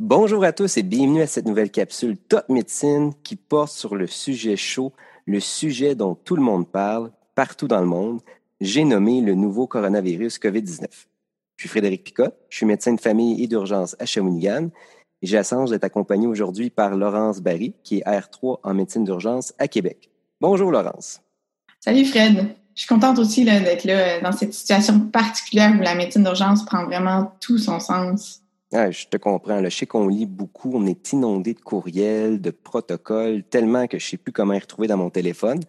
Bonjour à tous et bienvenue à cette nouvelle capsule Top Médecine qui porte sur le sujet chaud, le sujet dont tout le monde parle partout dans le monde. J'ai nommé le nouveau coronavirus COVID-19. Je suis Frédéric Picotte, je suis médecin de famille et d'urgence à Shawinigan et j'ai la chance d'être accompagné aujourd'hui par Laurence Barry, qui est R3 en médecine d'urgence à Québec. Bonjour Laurence. Salut Fred. Je suis contente aussi d'être là dans cette situation particulière où la médecine d'urgence prend vraiment tout son sens. Ah, je te comprends. Je sais qu'on lit beaucoup, on est inondé de courriels, de protocoles, tellement que je ne sais plus comment y retrouver dans mon téléphone.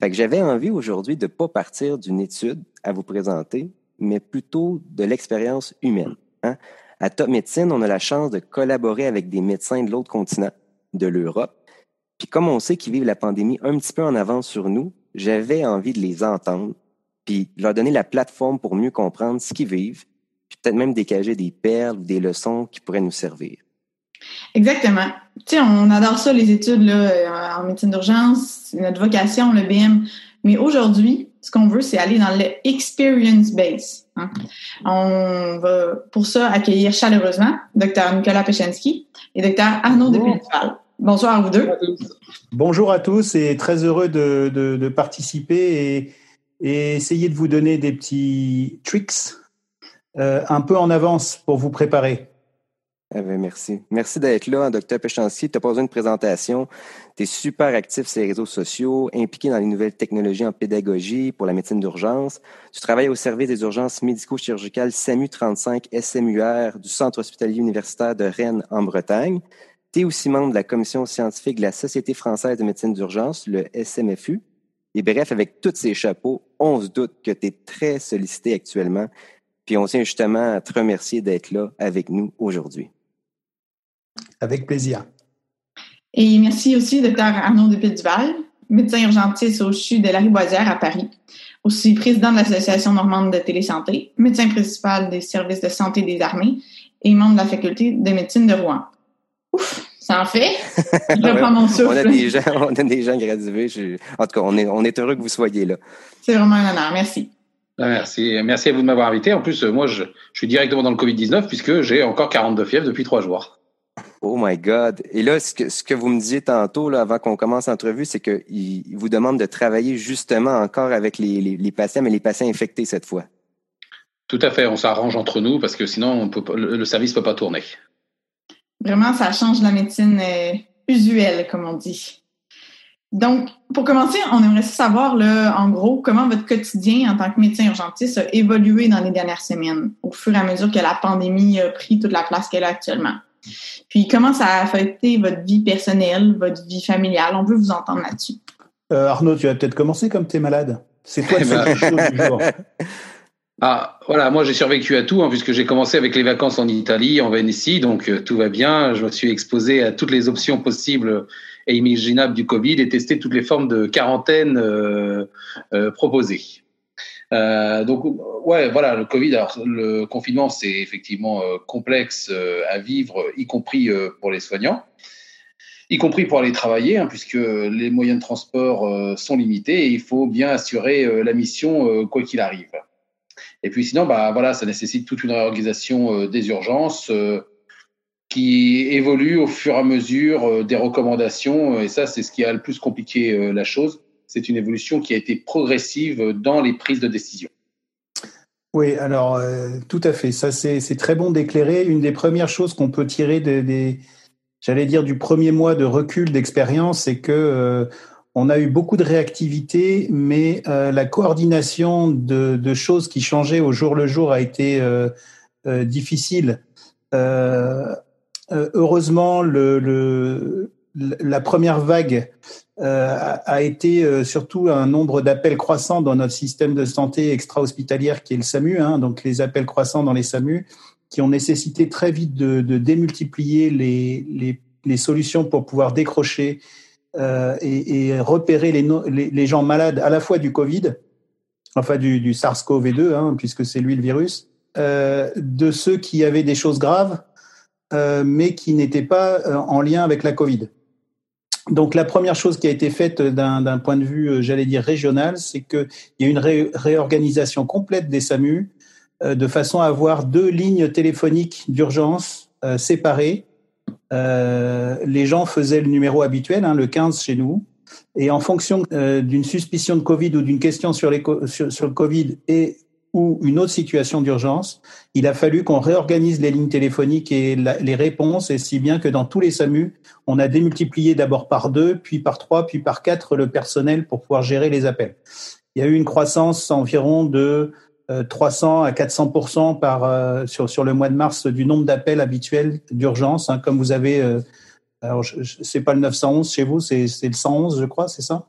Fait que j'avais envie aujourd'hui de ne pas partir d'une étude à vous présenter, mais plutôt de l'expérience humaine. Hein. À Top Médecine, on a la chance de collaborer avec des médecins de l'autre continent, de l'Europe. Puis comme on sait qu'ils vivent la pandémie un petit peu en avance sur nous, j'avais envie de les entendre, puis leur donner la plateforme pour mieux comprendre ce qu'ils vivent, puis peut-être même dégager des perles ou des leçons qui pourraient nous servir. Exactement. Tu sais, on adore ça, les études là, en médecine d'urgence, c'est notre vocation, le BM. Mais aujourd'hui, ce qu'on veut, c'est aller dans le experience base. Hein. On va pour ça accueillir chaleureusement Dr Nicolas Pechensky et Dr Arnaud Depilval. Bonsoir à vous deux. Bonjour à tous et très heureux de, de, participer et, et, essayer de vous donner des petits tricks euh, un peu en avance pour vous préparer. Eh merci. Merci d'être là, docteur Péchancy. Tu pas besoin de présentation. Tu es super actif sur les réseaux sociaux, impliqué dans les nouvelles technologies en pédagogie pour la médecine d'urgence. Tu travailles au service des urgences médico-chirurgicales SAMU 35 SMUR du Centre hospitalier universitaire de Rennes en Bretagne. Tu es aussi membre de la commission scientifique de la Société française de médecine d'urgence, le SMFU. Et bref, avec tous ces chapeaux, on se doute que tu es très sollicité actuellement puis on tient justement à te remercier d'être là avec nous aujourd'hui. Avec plaisir. Et merci aussi, Dr Arnaud Duval, médecin urgentiste au CHU de la Riboisière à Paris, aussi président de l'Association normande de télésanté, médecin principal des services de santé des armées et membre de la faculté de médecine de Rouen. Ouf, ça en fait? Je reprends mon souffle. on, a des gens, on a des gens gradués. en tout cas, on est, on est heureux que vous soyez là. C'est vraiment un honneur. Merci. Ah, merci. Merci à vous de m'avoir invité. En plus, moi, je, je, suis directement dans le Covid-19 puisque j'ai encore 42 fièvres depuis trois jours. Oh my God. Et là, ce que, ce que vous me disiez tantôt, là, avant qu'on commence l'entrevue, c'est qu'il vous demande de travailler justement encore avec les, les, les, patients, mais les patients infectés cette fois. Tout à fait. On s'arrange entre nous parce que sinon, on peut, le, le, service ne peut pas tourner. Vraiment, ça change la médecine euh, usuelle, comme on dit. Donc, pour commencer, on aimerait savoir, là, en gros, comment votre quotidien en tant que médecin urgentiste a évolué dans les dernières semaines, au fur et à mesure que la pandémie a pris toute la place qu'elle a actuellement. Puis, comment ça a affecté votre vie personnelle, votre vie familiale? On veut vous entendre là-dessus. Euh, Arnaud, tu vas peut-être commencer comme tu es malade. C'est toi le ben... chaud du jour. Ah, voilà, moi j'ai survécu à tout, hein, puisque j'ai commencé avec les vacances en Italie, en Vénétie, donc euh, tout va bien. Je me suis exposé à toutes les options possibles et imaginables du Covid et testé toutes les formes de quarantaine euh, euh, proposées. Euh, donc ouais, voilà, le Covid. Alors le confinement, c'est effectivement complexe à vivre, y compris pour les soignants, y compris pour aller travailler, hein, puisque les moyens de transport sont limités et il faut bien assurer la mission quoi qu'il arrive. Et puis sinon, bah voilà, ça nécessite toute une réorganisation des urgences qui évolue au fur et à mesure des recommandations. Et ça, c'est ce qui a le plus compliqué la chose c'est une évolution qui a été progressive dans les prises de décision. Oui, alors euh, tout à fait. Ça, c'est très bon d'éclairer. Une des premières choses qu'on peut tirer des, j'allais dire, du premier mois de recul d'expérience, c'est que euh, on a eu beaucoup de réactivité, mais euh, la coordination de, de, choses qui changeaient au jour le jour a été euh, euh, heureusement, la première vague euh, a été euh, surtout un nombre d'appels croissants dans notre système de santé extra-hospitalière qui est le SAMU, hein, donc les appels croissants dans les SAMU, qui ont nécessité très vite de, démultiplier les, solutions pour pouvoir décrocher et, repérer les, gens malades à la fois du Covid, enfin du, du SARS-CoV-2, hein, puisque c'est lui le virus, de ceux qui avaient des choses graves, mais qui n'étaient pas en lien avec la Covid. Donc la première chose qui a été faite d'un point de vue, euh, j'allais dire régional, c'est qu'il y a une ré, réorganisation complète des SAMU euh, de façon à avoir deux lignes téléphoniques d'urgence euh, séparées euh, les gens faisaient le numéro habituel, hein, le 15 chez nous, et en fonction euh, d'une suspicion de Covid ou d'une question sur, sur, le Covid et ou une autre situation d'urgence, il a fallu qu'on réorganise les lignes téléphoniques et les réponses, et si bien que dans tous les SAMU, on a démultiplié d'abord par deux, puis par trois, puis par quatre le personnel pour pouvoir gérer les appels. Il y a eu une croissance environ de 300 euh, à 400 par euh, sur le mois de mars du nombre d'appels habituels d'urgence, hein, comme vous avez. Euh, alors, c'est pas le 911 chez vous, c'est le 111, je crois, c'est ça?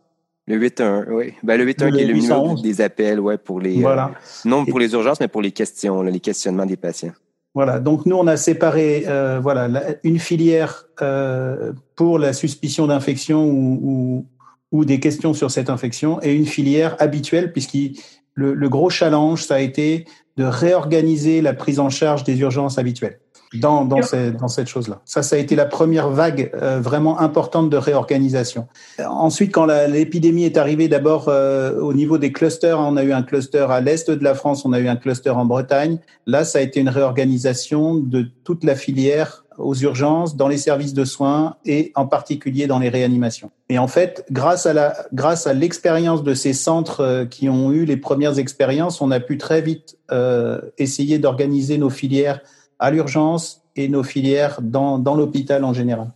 Le 811, oui. Ben, le 811 qui est le numéro des appels, ouais, pour les voilà. non pour les urgences, mais pour les questions, les questionnements des patients. Voilà. Donc nous, on a séparé, euh, voilà, une filière euh, pour la suspicion d'infection ou, ou, ou, des questions sur cette infection, et une filière habituelle, puisqu'il le, le, gros challenge, ça a été de réorganiser la prise en charge des urgences habituelles dans, dans, ces, dans cette chose-là. Ça, ça a été la première vague euh, vraiment importante de réorganisation. Ensuite, quand l'épidémie est arrivée, d'abord euh, au niveau des clusters, on a eu un cluster à l'est de la France, on a eu un cluster en Bretagne. Là, ça a été une réorganisation de toute la filière aux urgences, dans les services de soins et en particulier dans les réanimations. Et en fait, grâce à la, grâce à l'expérience de ces centres euh, qui ont eu les premières expériences, on a pu très vite euh, essayer d'organiser nos filières à l'urgence et nos filières dans, dans l'hôpital en général.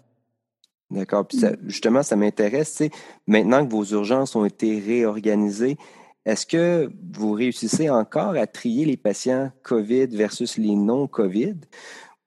D'accord. Puis justement, ça m'intéresse. Maintenant que vos urgences ont été réorganisées, est-ce que vous réussissez encore à trier les patients COVID versus les non-COVID?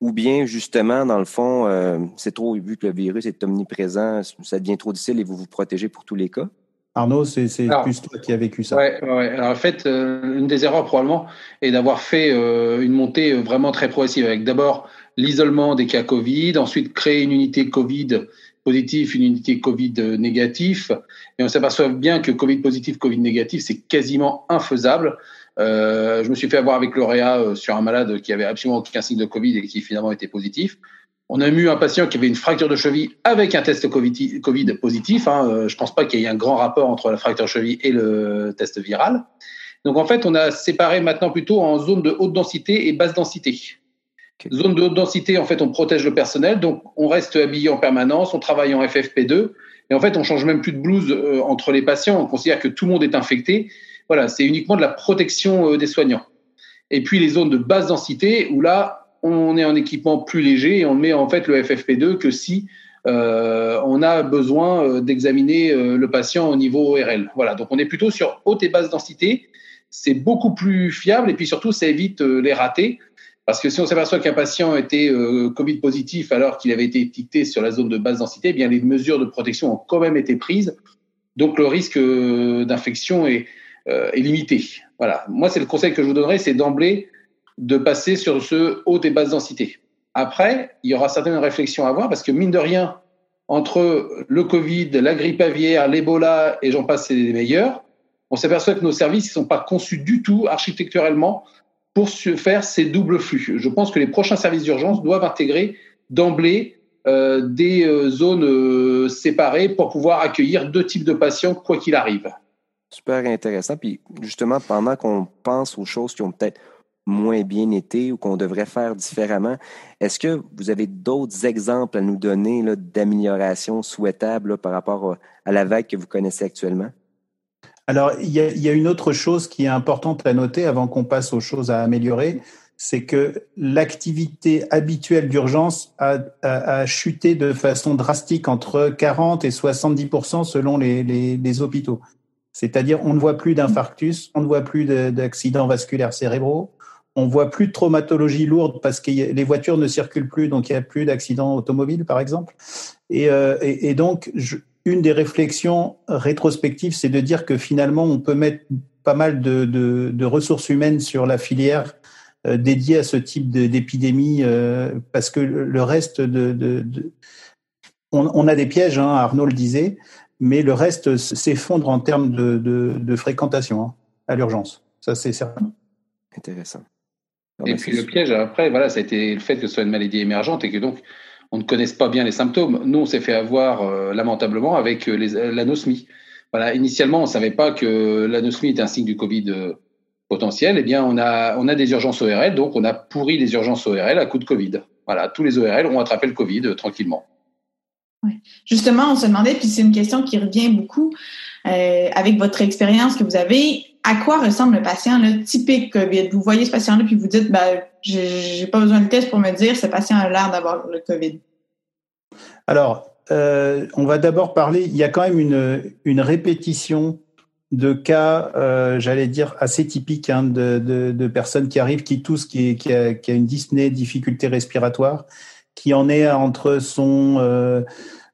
ou bien justement, dans le fond, euh, c'est trop, vu que le virus est omniprésent, ça devient trop difficile et vous vous protégez pour tous les cas? Arnaud, c'est plus toi qui as vécu ça. Ouais, ouais. Alors en fait, euh, une des erreurs probablement est d'avoir fait euh, une montée vraiment très progressive avec d'abord l'isolement des cas Covid, ensuite créer une unité Covid positif, une unité Covid négatif. Et on s'aperçoit bien que Covid positif, Covid négatif, c'est quasiment infaisable. Euh, je me suis fait avoir avec l'OREA euh, sur un malade qui avait absolument aucun signe de Covid et qui finalement était positif. On a eu un patient qui avait une fracture de cheville avec un test COVID, COVID positif. Hein. Euh, je pense pas qu'il y ait un grand rapport entre la fracture de cheville et le test viral. Donc en fait, on a séparé maintenant plutôt en zone de haute densité et basse densité. Zone de haute densité, en fait, on protège le personnel, donc on reste habillé en permanence, on travaille en FFP2, et en fait, on change même plus de blouse entre les patients. On considère que tout le monde est infecté voilà, c'est uniquement de la protection euh, des soignants. Et puis les zones de basse densité, où là, on est en équipement plus léger et on met en fait le FFP2 que si euh, on a besoin euh, d'examiner le patient au niveau ORL. Voilà, donc on est plutôt sur haute et basse densité. C'est beaucoup plus fiable et puis surtout, ça évite les ratés. Parce que si on s'aperçoit qu'un patient était Covid positif alors qu'il avait été étiqueté sur la zone de basse densité, eh bien les mesures de protection ont quand même été prises. Donc le risque d'infection est, euh, est limité. Voilà. Moi, c'est le conseil que je vous donnerais, c'est d'emblée de passer sur ce haute et basse densité. Après, il y aura certaines réflexions à avoir parce que mine de rien, entre le Covid, la grippe aviaire, l'Ebola et j'en passe, c'est les meilleurs, on s'aperçoit que nos services ne sont pas conçus du tout architecturellement pour faire ces doubles flux. Je pense que les prochains services d'urgence doivent intégrer d'emblée euh, des euh, zones euh, séparées pour pouvoir accueillir deux types de patients quoi qu'il arrive. Super intéressant. Puis justement, pendant qu'on pense aux choses qui ont peut-être moins bien été ou qu'on devrait faire différemment, est-ce que vous avez d'autres exemples à nous donner d'amélioration souhaitable par rapport à la vague que vous connaissez actuellement? Alors, il y, a, une autre chose qui est importante à noter avant qu'on passe aux choses à améliorer, c'est que l'activité habituelle d'urgence a, chuté de façon drastique entre 40 et 70 selon les, les, les hôpitaux. C'est-à-dire, on ne voit plus d'infarctus, on ne voit plus d'accidents vasculaires cérébraux, on voit plus de traumatologie lourde parce que les voitures ne circulent plus, donc il n'y a plus d'accidents automobiles, par exemple. Et, euh, donc, une des réflexions rétrospectives, c'est de dire que finalement, on peut mettre pas mal de, ressources humaines sur la filière euh, dédiée à ce type d'épidémie, euh, parce que le reste de, on, a des pièges, hein, Arnaud le disait, mais le reste s'effondre en termes de fréquentation hein, à l'urgence. Ça, c'est certain. Intéressant. Et puis le piège, après, voilà, ça a été le fait que ce soit une maladie émergente et que donc on ne connaisse pas bien les symptômes. Nous, on s'est fait avoir euh, lamentablement avec euh, l'anosmie. Voilà, initialement, on ne savait pas que l'anosmie était un signe du Covid euh, potentiel. Eh bien, on a, on a des urgences ORL, donc on a pourri les urgences ORL à coup de Covid. voilà, tous les ORL ont attrapé le Covid tranquillement. Justement, on se demandait, puis c'est une question qui revient beaucoup, avec votre expérience que vous avez, à quoi ressemble le patient là, typique COVID? Vous voyez ce patient-là, puis vous dites, ben, j'ai pas besoin de test pour me dire, ce patient a l'air d'avoir le COVID. Alors, euh, on va d'abord parler, il y a quand même une, une répétition de cas, euh, j'allais dire, assez typiques hein, de, de, de, personnes qui arrivent, qui toussent, qui, qui, a, qui a une dyspnée, difficulté respiratoire, qui en est entre son euh,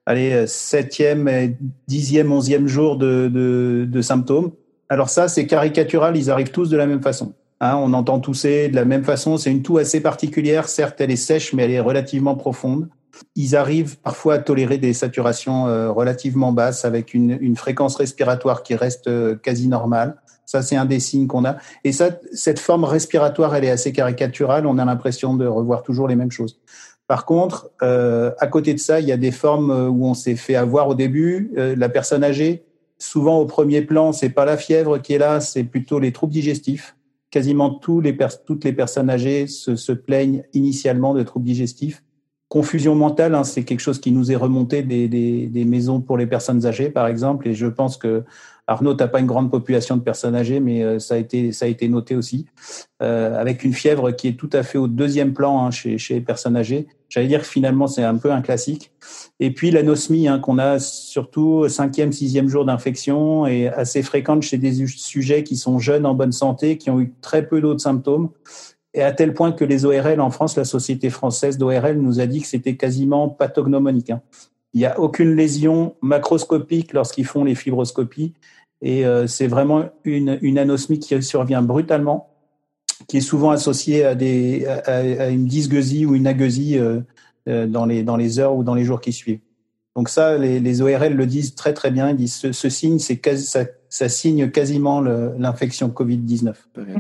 allez, septième, dixième, onzième jour de, de, de symptômes. Alors ça, c'est caricatural, ils arrivent tous de la même façon. Hein, on entend tousser de la même façon. C'est une toux assez particulière. Certes, elle est sèche, mais elle est relativement profonde. Ils arrivent parfois à tolérer des saturations euh, relativement basses avec une, une, fréquence respiratoire qui reste euh, quasi normale. Ça, c'est un des signes qu'on a. Et ça, cette forme respiratoire, elle est assez caricaturale. On a l'impression de revoir toujours les mêmes choses. Par contre, euh, à côté de ça, il y a des formes où on s'est fait avoir au début. la personne âgée, souvent au premier plan, c'est pas la fièvre qui est là, c'est plutôt les troubles digestifs. Quasiment tous les toutes les personnes âgées se, se, plaignent initialement de troubles digestifs. Confusion mentale, hein, c'est quelque chose qui nous est remonté des, des, des, maisons pour les personnes âgées, par exemple, et je pense que Arnaud, t'as pas une grande population de personnes âgées, mais euh, ça a été ça a été noté aussi, euh, avec une fièvre qui est tout à fait au deuxième plan hein, chez, chez les personnes âgées. J'allais dire que finalement c'est un peu un classique. Et puis l'anosmie hein, qu'on a surtout cinquième, sixième jour d'infection et assez fréquente chez des sujets qui sont jeunes en bonne santé, qui ont eu très peu d'autres symptômes. Et à tel point que les ORL en France, la Société française d'ORL nous a dit que c'était quasiment pathognomonique. Hein. Il n'y a aucune lésion macroscopique lorsqu'ils font les fibroscopies. Et euh, c'est vraiment une, une anosmie qui survient brutalement, qui est souvent associée à, une dysgueusie ou une agueusie euh, euh, dans, les, dans les heures ou dans les jours qui suivent. Donc ça, les, ORL le disent très très bien. Ils disent ce, ce signe, ça, signe quasiment l'infection Covid-19.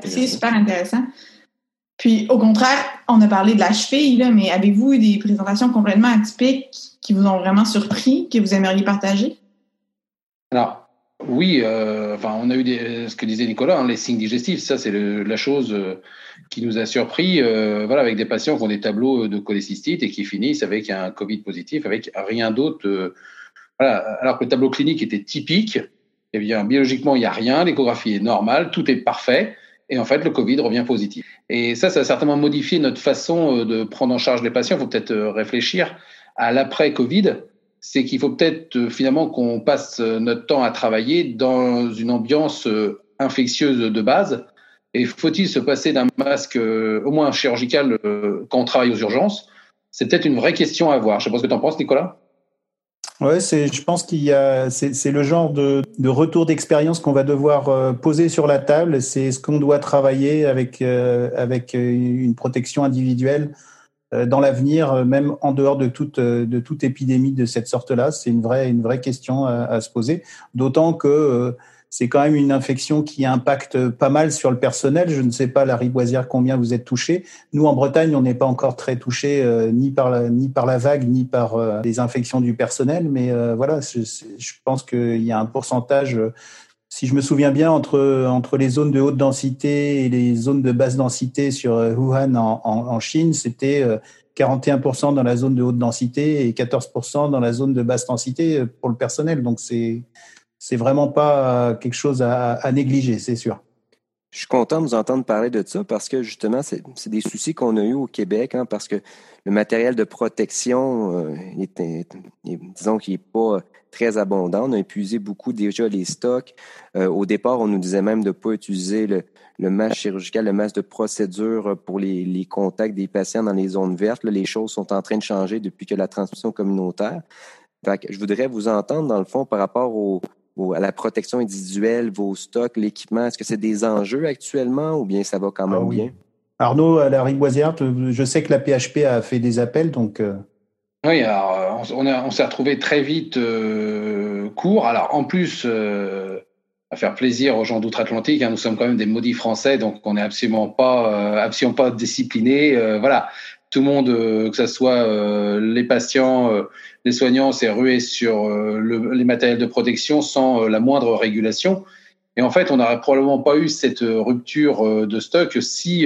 C'est super intéressant. Puis au contraire, on a parlé de la cheville, mais avez-vous eu des présentations complètement atypiques qui vous ont vraiment surpris, que vous aimeriez partager? Alors, oui, euh, enfin, on a eu des, ce que disait Nicolas, hein, les signes digestifs. Ça, c'est la chose euh, qui nous a surpris. Euh, voilà, avec des patients qui ont des tableaux de cholécystite et qui finissent avec un Covid positif, avec rien d'autre. Voilà, alors que le tableau clinique était typique. Eh bien, biologiquement, il n'y a rien. L'échographie est normale, tout est parfait. Et en fait, le Covid revient positif. Et ça, ça a certainement modifié notre façon de prendre en charge les patients. Il faut peut-être réfléchir à l'après-Covid c'est qu'il faut peut-être euh, finalement qu'on passe euh, notre temps à travailler dans une ambiance euh, infectieuse de base. Et faut-il se passer d'un masque au moins chirurgical quand on travaille aux urgences? C'est peut-être une vraie question à avoir. Je sais pas ce que tu en penses, Nicolas. Ouais, c'est, je pense qu'il y a, c'est, c'est le genre de, de retour d'expérience qu'on va devoir poser sur la table. C'est ce qu'on doit travailler avec avec une protection individuelle euh, dans l'avenir, euh, même en dehors de toute, euh, de toute épidémie de cette sorte-là C'est une vraie, une vraie question à, à se poser. D'autant que c'est quand même une infection qui impacte pas mal sur le personnel. Je ne sais pas, la riboisière, combien vous êtes touché. Nous, en Bretagne, on n'est pas encore très touché ni, par la, ni par la vague, ni par les infections du personnel. Mais voilà, je, pense qu'il y a un pourcentage si je me souviens bien, entre, entre les zones de haute densité et les zones de basse densité sur euh, Wuhan en, en, en Chine, c'était 41% euh, dans la zone de haute densité et 14% dans la zone de basse densité euh, pour le personnel. Donc, c'est, c'est vraiment pas quelque chose à, négliger, c'est sûr. Je suis content de vous entendre parler de ça parce que justement, c'est des soucis qu'on a eu au Québec, hein, parce que le matériel de protection, euh, est, disons qu'il n'est pas très abondant. On a épuisé beaucoup déjà les stocks. Euh, au départ, on nous disait même de ne pas utiliser le, masque chirurgical, le masque de procédure pour les, contacts des patients dans les zones vertes. Là, les choses sont en train de changer depuis que la transmission communautaire. Je voudrais vous entendre, dans le fond, par rapport au, à la protection individuelle, vos stocks, l'équipement. Est-ce que c'est des enjeux actuellement ou bien ça va quand même ah bien? Arnaud, à la Riboisière, je sais que la PHP a fait des appels, donc. Euh, oui, alors on, on s'est retrouvé très vite euh, court. Alors en plus, euh, à faire plaisir aux gens d'outre-Atlantique, hein, nous sommes quand même des maudits Français, donc on n'est absolument pas, euh, absolument pas disciplinés. Euh, voilà, tout le monde, que ce soit les patients, les soignants, s'est rué sur le, les matériels de protection sans la moindre régulation. Et en fait, on n'aurait probablement pas eu cette rupture de stock si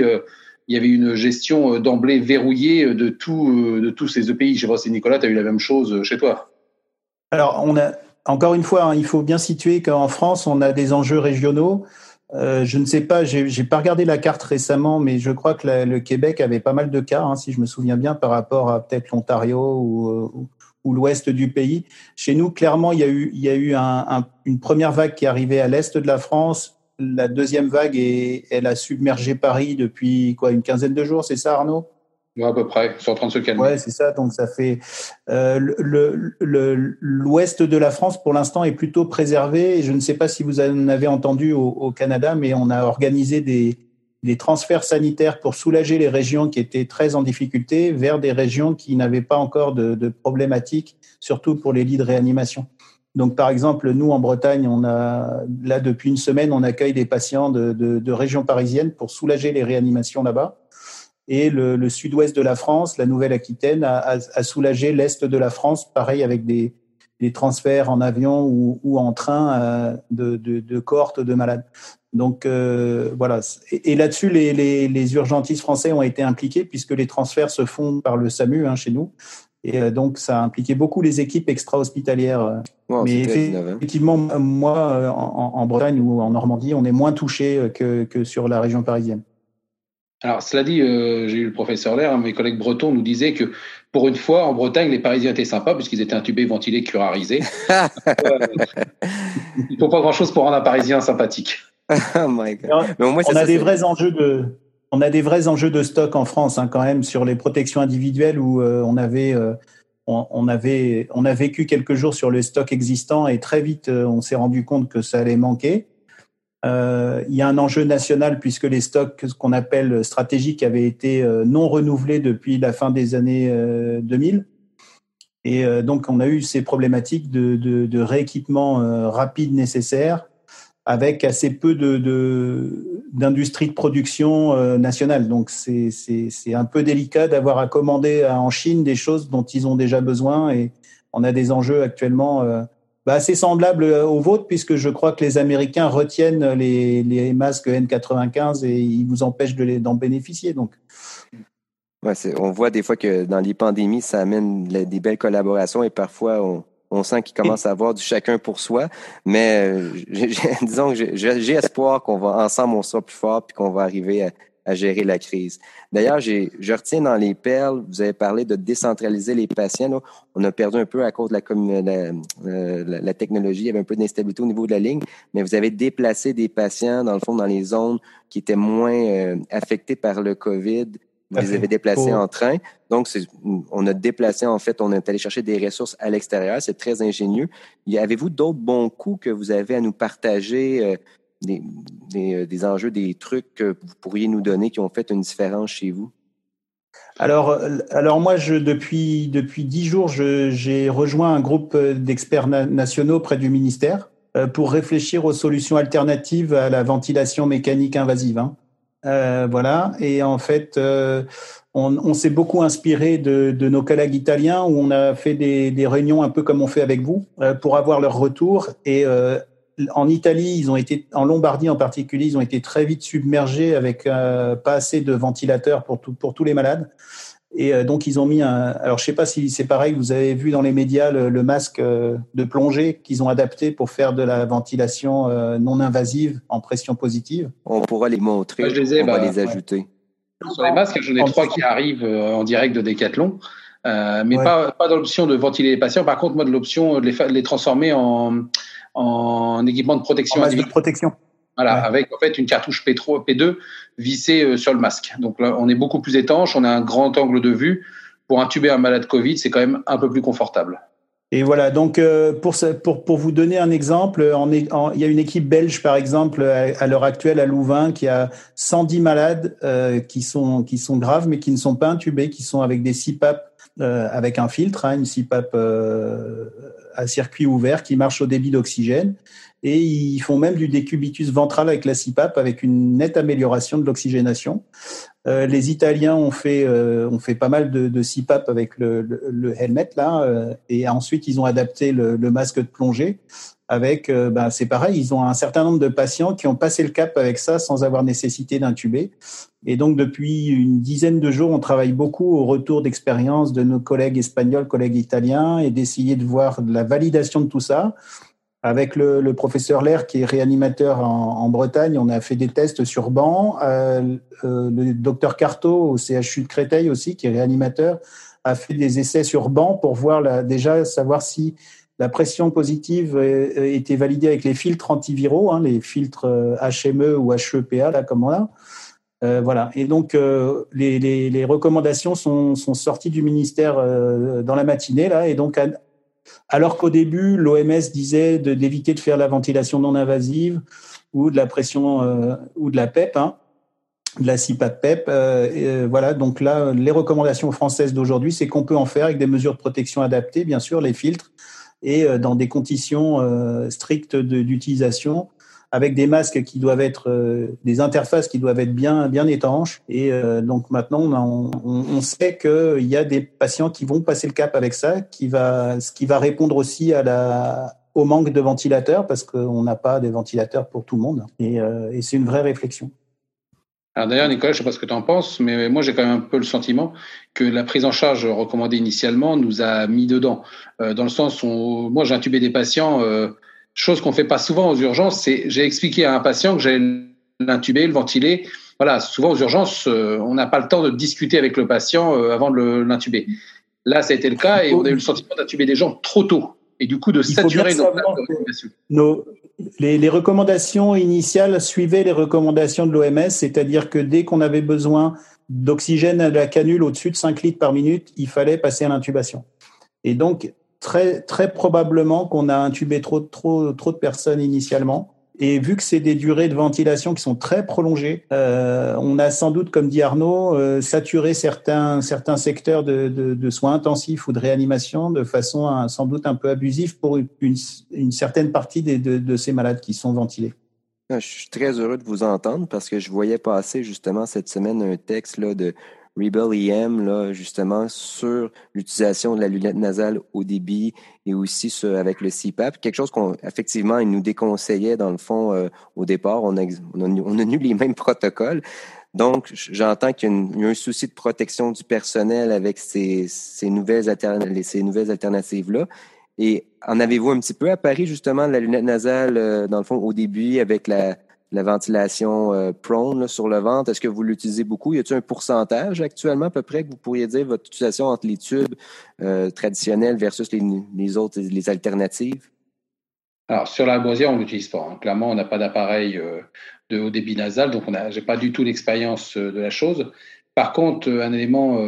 il y avait une gestion d'emblée verrouillée de tous ces EPI. Je sais pas si Nicolas, tu as eu la même chose chez toi. Alors, on a, encore une fois, hein, il faut bien situer qu'en France, on a des enjeux régionaux. Euh, je ne sais pas, j'ai pas regardé la carte récemment, mais je crois que le Québec avait pas mal de cas, hein, si je me souviens bien, par rapport à peut-être l'Ontario ou, ou, l'ouest du pays. Chez nous, clairement, il y a eu, il y a eu un, une première vague qui est arrivée à l'est de la France. La deuxième vague, est, elle a submergé Paris depuis quoi, une quinzaine de jours, c'est ça, Arnaud? À peu près, sont en train de se calmer. Ouais, c'est ça. Donc ça fait euh, le l'ouest de la France pour l'instant est plutôt préservé. je ne sais pas si vous en avez entendu au, au Canada, mais on a organisé des des transferts sanitaires pour soulager les régions qui étaient très en difficulté vers des régions qui n'avaient pas encore de, de problématiques, surtout pour les lits de réanimation. Donc, par exemple, nous, en Bretagne, on a, là, depuis une semaine, on accueille des patients de, de, de régions parisiennes pour soulager les réanimations là-bas et le, le sud-ouest de la France, la Nouvelle-Aquitaine, a, a, a, soulagé l'est de la France, pareil avec des, des transferts en avion ou, ou en train euh, de, de, de, cohortes de malades. Donc euh, voilà. Et, et là-dessus, les, les, les, urgentistes français ont été impliqués puisque les transferts se font par le SAMU hein, chez nous. Et euh, donc, ça a impliqué beaucoup les équipes extra-hospitalières. Mais effectivement, moi, en, en, Bretagne ou en Normandie, on est moins touché que, que sur la région parisienne. Alors, cela dit, euh, j'ai eu le professeur Lair, mes collègues bretons nous disaient que pour une fois, en Bretagne, les Parisiens étaient sympas puisqu'ils étaient intubés, ventilés, curarisés. il ne faut pas grand-chose pour rendre un Parisien sympathique. oh my God. on a des vrais enjeux de, on a des vrais enjeux de stock en France hein, quand même sur les protections individuelles où euh, on avait euh, on, on, avait on a vécu quelques jours sur le stock existant et très vite euh, on s'est rendu compte que ça allait manquer. Euh, il y a un enjeu national puisque les stocks, ce qu'on appelle stratégiques, avaient été euh, non renouvelés depuis la fin des années 2000. Euh, Et donc, on a eu ces problématiques de, rééquipement rapide nécessaire avec assez peu d'industrie de, de, production nationale. Donc, c'est un peu délicat d'avoir à commander en Chine des choses dont ils ont déjà besoin et on a des enjeux actuellement bah, assez semblable euh, au vôtre, puisque je crois que les Américains retiennent les, les masques N95 et ils vous empêchent de d'en bénéficier. Donc. Ouais, on voit des fois que dans les pandémies, ça amène des belles collaborations et parfois on, on sent qu'il commence à avoir du chacun pour soi. Mais euh, disons que j'ai espoir qu'on va ensemble on sera plus fort puis qu'on va arriver à, à gérer la crise. D'ailleurs, je retiens dans les perles, vous avez parlé de décentraliser les patients. Là. On a perdu un peu à cause de la, la, euh, la, la technologie, il y avait un peu d'instabilité au niveau de la ligne, mais vous avez déplacé des patients, dans le fond, dans les zones qui étaient moins euh, affectées par le COVID. Vous les avez déplacés en train. Donc, on a déplacé, en fait, on est allé chercher des ressources à l'extérieur. C'est très ingénieux. Avez-vous d'autres bons coups que vous avez à nous partager euh, des, euh, des, enjeux, des trucs que vous pourriez nous donner qui ont fait une différence chez vous? Alors, euh, alors moi, je, depuis depuis dix jours, j'ai rejoint un groupe d'experts nationaux près du ministère euh, pour réfléchir aux solutions alternatives à la ventilation mécanique invasive. Hein. Euh, voilà. Et en fait, euh, on, s'est beaucoup inspiré de, nos collègues italiens où on a fait des, des, réunions un peu comme on fait avec vous euh, pour avoir leur retour et en Italie, ils ont été, en Lombardie en particulier, ils ont été très vite submergés avec euh, pas assez de ventilateurs pour, tout, pour tous les malades. Et euh, donc, ils ont mis un. Alors, je sais pas si c'est pareil, vous avez vu dans les médias le, le masque euh, de plongée qu'ils ont adapté pour faire de la ventilation euh, non invasive en pression positive. On pourra les montrer, je les ai, on bah, va les ajouter. Sur les masques, j'en ai trois qui arrivent en direct de Decathlon. Euh, mais ouais. pas, pas dans l'option de ventiler les patients. Par contre, moi, de l'option de les, de les transformer en, en équipement de protection. En de protection. Voilà, ouais. avec en fait une cartouche P3, P2 vissée euh, sur le masque. Donc là, on est beaucoup plus étanche, on a un grand angle de vue. Pour intuber un malade Covid, c'est quand même un peu plus confortable. Et voilà, donc euh, pour, pour, pour vous donner un exemple, en, en, il y a une équipe belge, par exemple, à, à l'heure actuelle à Louvain, qui a 110 malades euh, qui, sont, qui sont graves, mais qui ne sont pas intubés, qui sont avec des CPAP, euh, avec un filtre, hein, une CPAP euh, à circuit ouvert qui marche au débit d'oxygène. Et ils font même du décubitus ventral avec la CPAP avec une nette amélioration de l'oxygénation. Euh, les Italiens ont fait, euh, ont fait pas mal de, de CPAP avec le, le, helmet là, euh, et ensuite ils ont adapté le, masque de plongée. Avec, ben, c'est pareil, ils ont un certain nombre de patients qui ont passé le cap avec ça sans avoir nécessité d'intuber. Et donc, depuis une dizaine de jours, on travaille beaucoup au retour d'expérience de nos collègues espagnols, collègues italiens, et d'essayer de voir la validation de tout ça. Avec le, professeur Lair, qui est réanimateur en, Bretagne, on a fait des tests sur banc. Euh, le docteur Carto au CHU de Créteil aussi, qui est réanimateur, a fait des essais sur banc pour voir déjà savoir si la pression positive était validée avec les filtres antiviraux, hein, les filtres HME euh, ou HEPA, là, comme on a. Euh, voilà. Et donc, euh, les, recommandations sont, sorties du ministère dans la matinée, là. Et donc, alors qu'au début, l'OMS disait d'éviter de, faire la ventilation non invasive ou de la pression ou de la PEP, hein, de la CPAP-PEP. voilà. Donc là, les recommandations françaises d'aujourd'hui, c'est qu'on peut en faire avec des mesures de protection adaptées, bien sûr, les filtres, et euh, dans des conditions euh, strictes d'utilisation avec des masques qui doivent être euh, des interfaces qui doivent être bien bien étanches et donc maintenant on, on, on sait qu'il y a des patients qui vont passer le cap avec ça qui va ce qui va répondre aussi à la au manque de ventilateurs parce qu'on n'a pas des ventilateurs pour tout le monde et c'est une vraie réflexion. Alors d'ailleurs, Nicolas, je ne sais pas ce que tu en penses, mais moi j'ai quand même un peu le sentiment que la prise en charge recommandée initialement nous a mis dedans, euh, dans le sens où moi j'ai intubé des patients, euh, chose qu'on fait pas souvent aux urgences, c'est j'ai expliqué à un patient que j'allais l'intuber, le ventiler. Voilà, souvent aux urgences, euh, on n'a pas le temps de discuter avec le patient euh, avant de l'intuber. Là, ça a été le cas et on a eu le sentiment d'intuber des gens trop tôt et du coup de saturer nos, nos, les, recommandations initiales suivaient les recommandations de l'OMS, c'est-à-dire que dès qu'on avait besoin d'oxygène à la canule au-dessus de 5 litres par minute, il fallait passer à l'intubation. Et donc, très, très probablement qu'on a intubé trop, trop, trop de personnes initialement. Et vu que c'est des durées de ventilation qui sont très prolongées, euh, on a sans doute, comme dit Arnaud, euh, saturé certains, certains secteurs de, soins intensifs ou de réanimation de façon à, sans doute un peu abusive pour une, certaine partie de, de ces malades qui sont ventilés. Je suis très heureux de vous entendre parce que je voyais passer justement cette semaine un texte là, de Rebel EM, là, justement, sur l'utilisation de la lunette nasale au débit et aussi avec le CPAP. Quelque chose qu'on, effectivement, il nous déconseillait, dans le fond, euh, au départ. On a, on, a, on a eu les mêmes protocoles. Donc, j'entends qu'il y, y, a un souci de protection du personnel avec ces, ces nouvelles, ces nouvelles alternatives-là. Et en avez-vous un petit peu à Paris, justement, la lunette nasale, euh, dans le fond, au début, avec la, la ventilation euh, prone sur le ventre? Est-ce que vous l'utilisez beaucoup? Y a-t-il un pourcentage actuellement à peu près que vous pourriez dire votre utilisation entre les tubes euh, traditionnels versus les, autres, les alternatives? Alors, sur la boisière, on l'utilise pas. Hein. Clairement, on n'a pas d'appareil euh, de haut débit nasal, donc on a, j'ai pas du tout l'expérience de la chose. Par contre, un élément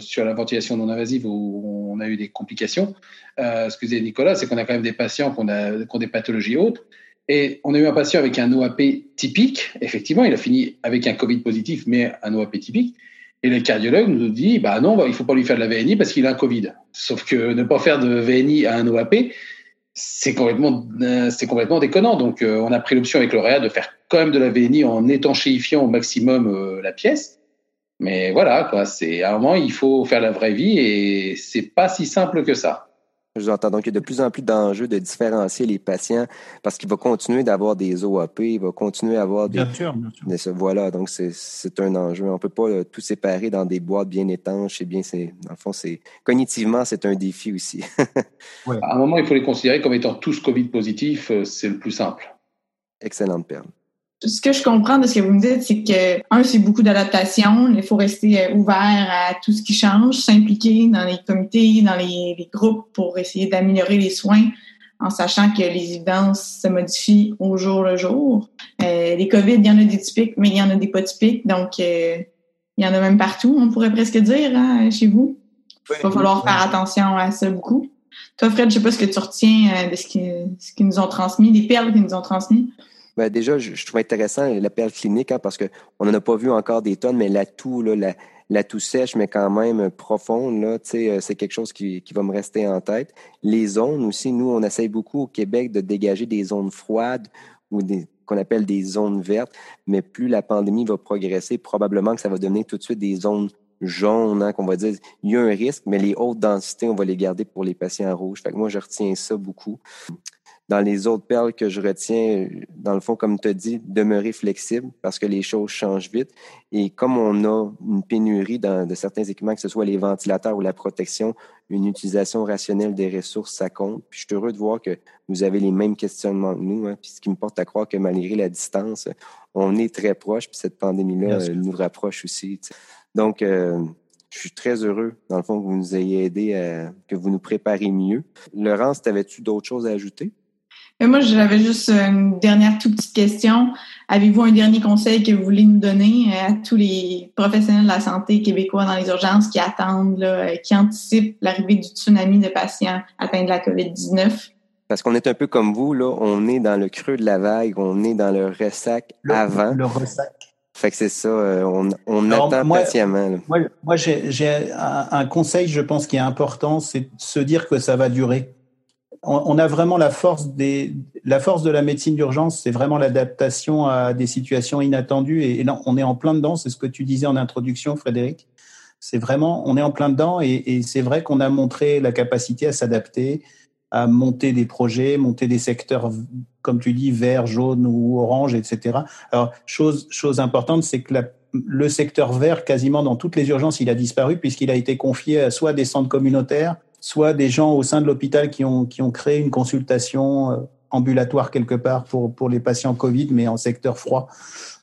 sur la ventilation non invasive où on a eu des complications, euh, disait Nicolas, c'est qu'on a quand même des patients qui ont, a, qui ont des pathologies hautes et on a eu un patient avec un OAP typique. Effectivement, il a fini avec un Covid positif, mais un OAP typique. Et le cardiologue nous dit, bah non, il faut pas lui faire de la VNI parce qu'il a un Covid. Sauf que ne pas faire de VNI à un OAP, c'est complètement, euh, c'est complètement déconnant. Donc, euh, on a pris l'option avec l'OREA de faire quand même de la VNI en étanchéifiant au maximum euh, la pièce. Mais voilà, quoi. C'est à un moment, il faut faire la vraie vie et c'est pas si simple que ça. J'entends donc il y a de plus en plus d'enjeux de différencier les patients parce qu'il va continuer d'avoir des OAP, il va continuer à avoir des. Bien sûr, bien sûr. Voilà, donc c'est un enjeu. On peut pas euh, tout séparer dans des boîtes bien étanches et bien, c'est dans le fond, c'est cognitivement, c'est un défi aussi. ouais. À un moment, il faut les considérer comme étant tous Covid positifs, euh, c'est le plus simple. Excellente perle ce que je comprends de ce que vous me dites, c'est que, un, c'est beaucoup d'adaptation. Il faut rester euh, ouvert à tout ce qui change, s'impliquer dans les comités, dans les, les groupes pour essayer d'améliorer les soins en sachant que les évidences se modifient au jour le jour. Euh, les COVID, il y en a des typiques, mais il y en a des pas typiques. Donc, euh, il y en a même partout, on pourrait presque dire, hein, chez vous. Il va falloir faire attention à ça beaucoup. Toi, Fred, je sais pas ce que tu retiens euh, de ce qu'ils ce nous ont transmis, des perles qu'ils nous ont transmis. Ben déjà, je, trouve intéressant l'appel clinique hein, parce qu'on n'en a pas vu encore des tonnes, mais l'atout, la, l'atout sèche, mais quand même profonde, là, euh, c'est quelque chose qui, va me rester en tête. Les zones aussi, nous, on essaye beaucoup au Québec de dégager des zones froides ou qu'on appelle des zones vertes, mais plus la pandémie va progresser, probablement que ça va donner tout de suite des zones jaunes, hein, qu'on va dire, il y a un risque, mais les hautes densités, on va les garder pour les patients rouges. Moi, je retiens ça beaucoup. Dans les autres perles que je retiens, dans le fond, comme tu as dit, demeurer flexible parce que les choses changent vite. Et comme on a une pénurie dans, de certains équipements, que ce soit les ventilateurs ou la protection, une utilisation rationnelle des ressources, ça compte. Puis je suis heureux de voir que vous avez les mêmes questionnements que nous. Hein. Puis ce qui me porte à croire que malgré la distance, on est très proche. Puis cette pandémie-là nous rapproche aussi. Donc, euh, je suis très heureux, dans le fond, que vous nous ayez aidé, à, que vous nous préparez mieux. Laurence, avais-tu d'autres choses à ajouter? Moi, j'avais juste une dernière toute petite question. Avez-vous un dernier conseil que vous voulez nous donner euh, à tous les professionnels de la santé québécois dans les urgences qui attendent, euh, qui anticipent l'arrivée du tsunami de patients atteints de la COVID-19? Parce qu'on est un peu comme vous, là, on est dans le creux de la vague, on est dans le ressac avant. Le ressac. Fait que c'est ça, euh, on, on attend patiemment. Moi, moi j'ai un, un conseil, je pense, qui est important, c'est de se dire que ça va durer on, a vraiment la force des, la force de la médecine d'urgence, c'est vraiment l'adaptation à des situations inattendues. Et, là, on est en plein dedans. C'est ce que tu disais en introduction, Frédéric. C'est vraiment, on est en plein dedans. Et, c'est vrai qu'on a montré la capacité à s'adapter, à monter des projets, monter des secteurs, comme tu dis, vert, jaune ou orange, etc. Alors, chose, chose importante, c'est que le secteur vert, quasiment dans toutes les urgences, il a disparu puisqu'il a été confié à soit des centres communautaires, soit des gens au sein de l'hôpital qui ont, qui ont créé une consultation euh, ambulatoire quelque part pour, pour les patients Covid, mais en secteur froid.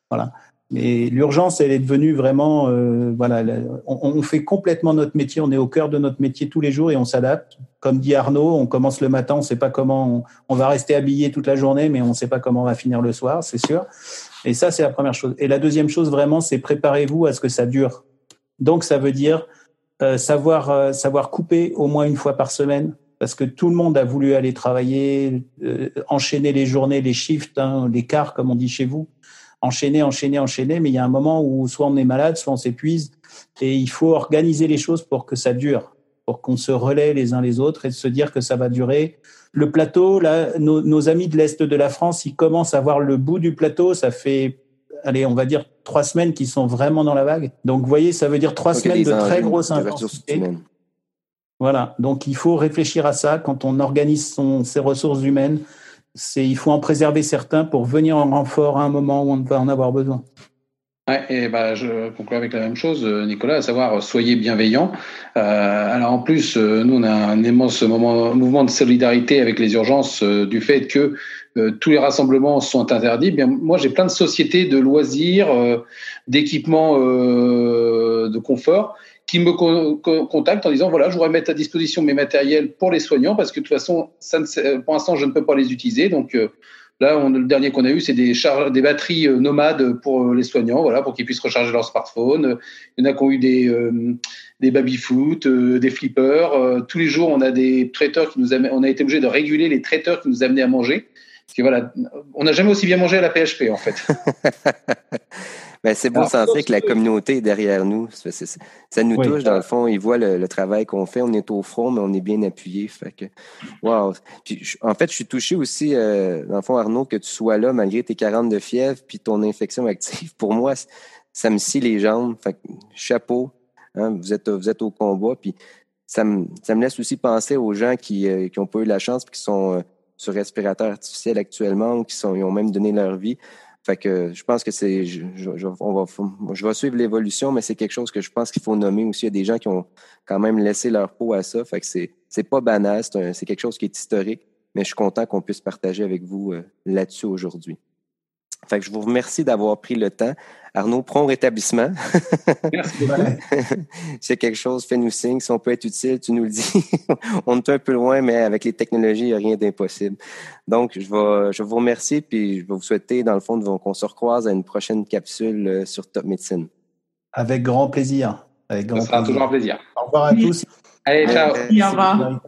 Voilà. Mais l'urgence, elle est devenue vraiment, euh, voilà, on, on, fait complètement notre métier, on est au cœur de notre métier tous les jours et on s'adapte. Comme dit Arnaud, on commence le matin, on ne sait pas comment, on, on, va rester habillé toute la journée, mais on ne sait pas comment on va finir le soir, c'est sûr. Et ça, c'est la première chose. Et la deuxième chose, vraiment, c'est préparez-vous à ce que ça dure. Donc, ça veut dire euh, savoir euh, savoir couper au moins une fois par semaine parce que tout le monde a voulu aller travailler, euh, enchaîner les journées, les shifts, hein, les quarts comme on dit chez vous, enchaîner, enchaîner, enchaîner. Mais il y a un moment où soit on est malade, soit on s'épuise, et il faut organiser les choses pour que ça dure, pour qu'on se relaie les uns les autres et se dire que ça va durer. Le plateau, là, nos, nos amis de l'est de la France, ils commencent à voir le bout du plateau. Ça fait allez, on va dire trois semaines qui sont vraiment dans la vague. Donc, vous voyez, ça veut dire trois semaines de très grosse intensité. Voilà. Donc, il faut réfléchir à ça quand on organise son, ses ressources humaines. C'est, il faut en préserver certains pour venir en renfort à un moment où on va en avoir besoin. Ouais, et bah, je conclue avec la même chose, Nicolas, à savoir soyez bienveillants. Euh, alors en plus, euh, nous on a un immense moment, mouvement de solidarité avec les urgences euh, du fait que euh, tous les rassemblements sont interdits. Bien, moi, j'ai plein de sociétés de loisirs, euh, d'équipements euh, de confort qui me contactent en disant voilà, je voudrais mettre à disposition mes matériels pour les soignants parce que de toute façon, ça ne, pour l'instant, je ne peux pas les utiliser. Donc là, on, le dernier qu'on a eu, c'est des, des batteries nomades pour les soignants, voilà, pour qu'ils puissent recharger leur smartphone. Il y en a qui ont eu des des baby-foot, des flippers. tous les jours, on a des traiteurs qui nous on a été obligé de réguler les traiteurs qui nous amenaient à manger voilà, on n'a jamais aussi bien mangé à la PHP en fait. ben, c'est beau sentir que la communauté est derrière nous. Ça, nous touche dans le fond. Ils voient le, travail qu'on fait. On est au front, mais on est bien appuyé. Fait que, wow. en fait, je suis touché aussi, euh, dans le fond, Arnaud, que tu sois là malgré tes 40 de fièvre puis ton infection active. Pour moi, ça me scie les jambes. Fait chapeau. Hein, vous êtes vous êtes au combat. Puis ça me, ça me laisse aussi penser aux gens qui n'ont euh, pas eu la chance puis qui sont euh, sur respirateur artificiel actuellement qui sont, ont même donné leur vie. Fait que je pense que c'est, je, vais suivre l'évolution, mais c'est quelque chose que je pense qu'il faut nommer aussi. Il y a des gens qui ont quand même laissé leur peau à ça. Fait que c'est, c'est pas banal, c'est, quelque chose qui est historique, mais je suis content qu'on puisse partager avec vous euh, là-dessus aujourd'hui. Fait que je vous remercie d'avoir pris le temps. Arnaud, prompt rétablissement. Merci. C'est quelque chose, fais-nous signe. Si on peut être utile, tu nous le dis. on est un peu loin, mais avec les technologies, il n'y a rien d'impossible. Donc, je vais, je vous remercier, puis je vais vous souhaiter, dans le fond, qu'on se recroise à une prochaine capsule euh, sur Top Médecine. Avec grand plaisir. Avec grand Ça sera toujours un plaisir. Au revoir à tous. Allez, ciao. Au revoir.